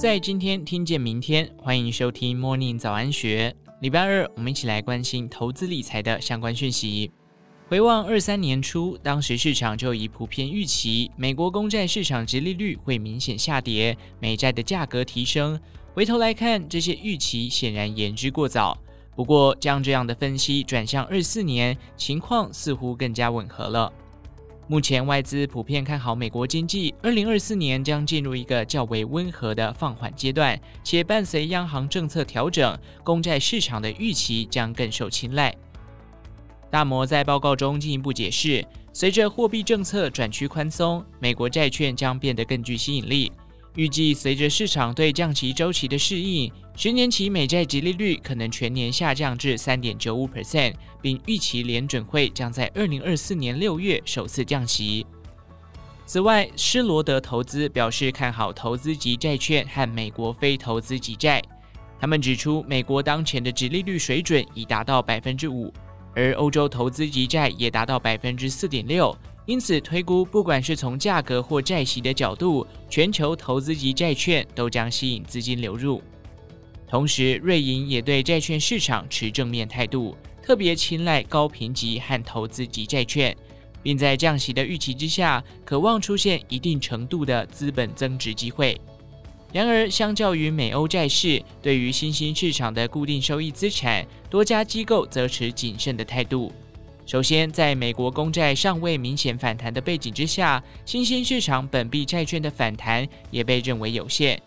在今天听见明天，欢迎收听 Morning 早安学。礼拜二，我们一起来关心投资理财的相关讯息。回望二三年初，当时市场就已普遍预期美国公债市场殖利率会明显下跌，美债的价格提升。回头来看，这些预期显然言之过早。不过，将这样的分析转向二四年，情况似乎更加吻合了。目前外资普遍看好美国经济，二零二四年将进入一个较为温和的放缓阶段，且伴随央行政策调整，公债市场的预期将更受青睐。大摩在报告中进一步解释，随着货币政策转趋宽松，美国债券将变得更具吸引力。预计随着市场对降息周期的适应，十年期美债殖利率可能全年下降至三点九五 percent，并预期联准会将在二零二四年六月首次降息。此外，施罗德投资表示看好投资级债券和美国非投资级债。他们指出，美国当前的殖利率水准已达到百分之五，而欧洲投资级债也达到百分之四点六。因此，推估不管是从价格或债息的角度，全球投资级债券都将吸引资金流入。同时，瑞银也对债券市场持正面态度，特别青睐高评级和投资级债券，并在降息的预期之下，渴望出现一定程度的资本增值机会。然而，相较于美欧债市，对于新兴市场的固定收益资产，多家机构则持谨慎的态度。首先，在美国公债尚未明显反弹的背景之下，新兴市场本币债券的反弹也被认为有限。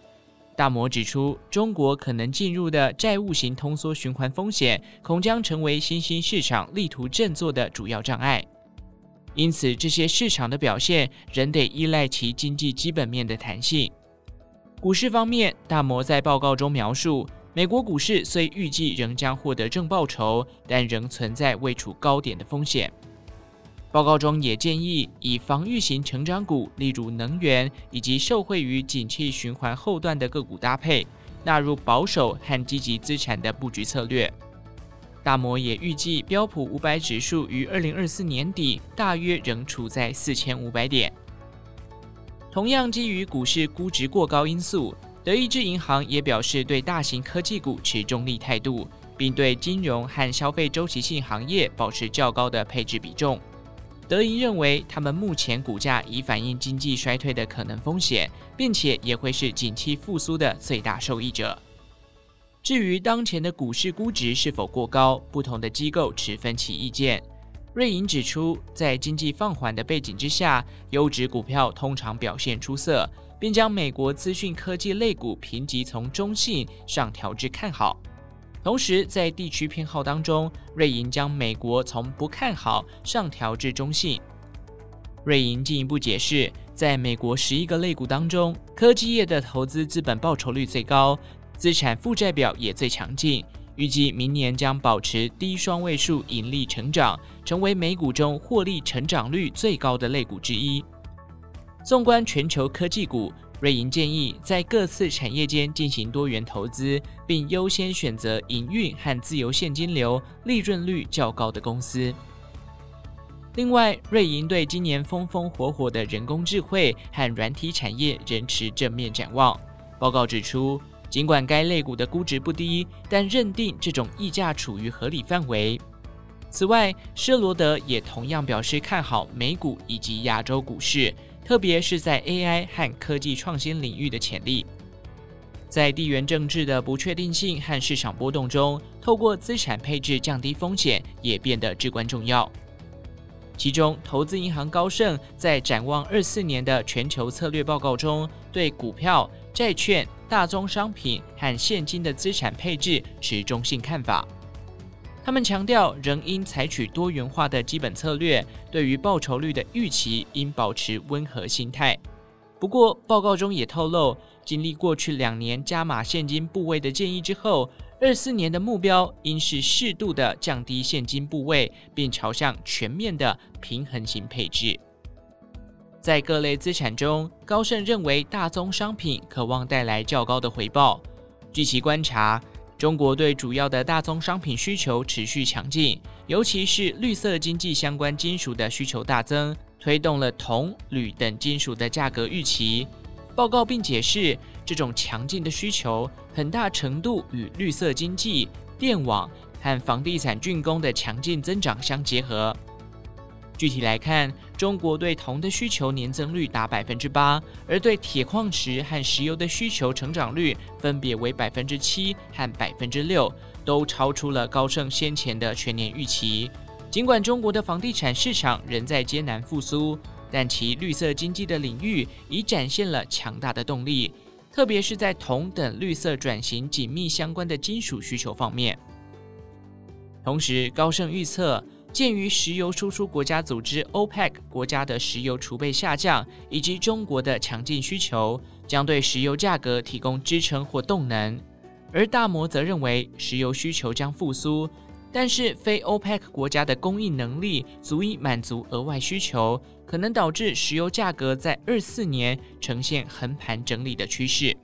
大摩指出，中国可能进入的债务型通缩循环风险，恐将成为新兴市场力图振作的主要障碍。因此，这些市场的表现仍得依赖其经济基本面的弹性。股市方面，大摩在报告中描述，美国股市虽预计仍将获得正报酬，但仍存在未处高点的风险。报告中也建议以防御型成长股，例如能源以及受惠于景气循环后段的个股搭配，纳入保守和积极资产的布局策略。大摩也预计标普五百指数于二零二四年底大约仍处在四千五百点。同样基于股市估值过高因素。德意志银行也表示对大型科技股持中立态度，并对金融和消费周期性行业保持较高的配置比重。德银认为，他们目前股价已反映经济衰退的可能风险，并且也会是景气复苏的最大受益者。至于当前的股市估值是否过高，不同的机构持分歧意见。瑞银指出，在经济放缓的背景之下，优质股票通常表现出色。并将美国资讯科技类股评级从中性上调至看好，同时在地区偏好当中，瑞银将美国从不看好上调至中性。瑞银进一步解释，在美国十一个类股当中，科技业的投资资本报酬率最高，资产负债表也最强劲，预计明年将保持低双位数盈利成长，成为美股中获利成长率最高的类股之一。纵观全球科技股，瑞银建议在各次产业间进行多元投资，并优先选择营运和自由现金流、利润率较高的公司。另外，瑞银对今年风风火火的人工智慧和软体产业仍持正面展望。报告指出，尽管该类股的估值不低，但认定这种溢价处于合理范围。此外，施罗德也同样表示看好美股以及亚洲股市。特别是在 AI 和科技创新领域的潜力，在地缘政治的不确定性和市场波动中，透过资产配置降低风险也变得至关重要。其中，投资银行高盛在展望二四年的全球策略报告中，对股票、债券、大宗商品和现金的资产配置持中性看法。他们强调，仍应采取多元化的基本策略，对于报酬率的预期应保持温和心态。不过，报告中也透露，经历过去两年加码现金部位的建议之后，二四年的目标应是适度的降低现金部位，并朝向全面的平衡型配置。在各类资产中，高盛认为大宗商品可望带来较高的回报。据其观察，中国对主要的大宗商品需求持续强劲，尤其是绿色经济相关金属的需求大增，推动了铜、铝等金属的价格预期。报告并解释，这种强劲的需求很大程度与绿色经济、电网和房地产竣工的强劲增长相结合。具体来看，中国对铜的需求年增率达百分之八，而对铁矿石和石油的需求成长率分别为百分之七和百分之六，都超出了高盛先前的全年预期。尽管中国的房地产市场仍在艰难复苏，但其绿色经济的领域已展现了强大的动力，特别是在铜等绿色转型紧密相关的金属需求方面。同时，高盛预测。鉴于石油输出国家组织 OPEC 国家的石油储备下降，以及中国的强劲需求，将对石油价格提供支撑或动能。而大摩则认为，石油需求将复苏，但是非 OPEC 国家的供应能力足以满足额外需求，可能导致石油价格在二四年呈现横盘整理的趋势。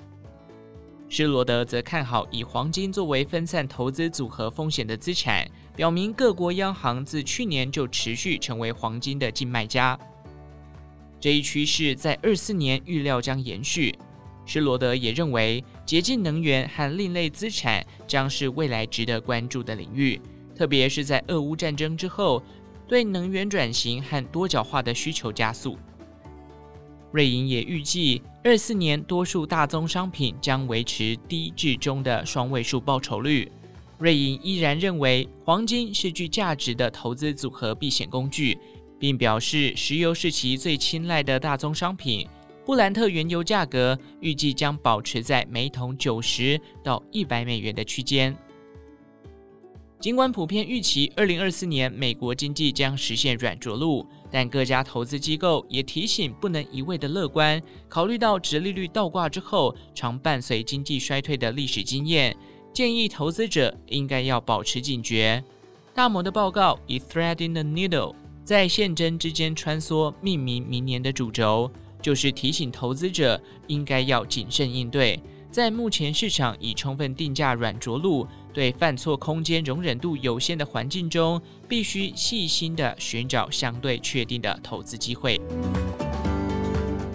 施罗德则看好以黄金作为分散投资组合风险的资产。表明各国央行自去年就持续成为黄金的净卖家，这一趋势在二四年预料将延续。施罗德也认为，洁净能源和另类资产将是未来值得关注的领域，特别是在俄乌战争之后，对能源转型和多角化的需求加速。瑞银也预计，二四年多数大宗商品将维持低至中的双位数报酬率。瑞银依然认为黄金是具价值的投资组合避险工具，并表示石油是其最青睐的大宗商品。布兰特原油价格预计将保持在每桶九十到一百美元的区间。尽管普遍预期二零二四年美国经济将实现软着陆，但各家投资机构也提醒不能一味的乐观。考虑到殖利率倒挂之后常伴随经济衰退的历史经验。建议投资者应该要保持警觉。大摩的报告以 “threading the needle” 在线针之间穿梭命名明年的主轴，就是提醒投资者应该要谨慎应对。在目前市场已充分定价软着陆、对犯错空间容忍度有限的环境中，必须细心地寻找相对确定的投资机会。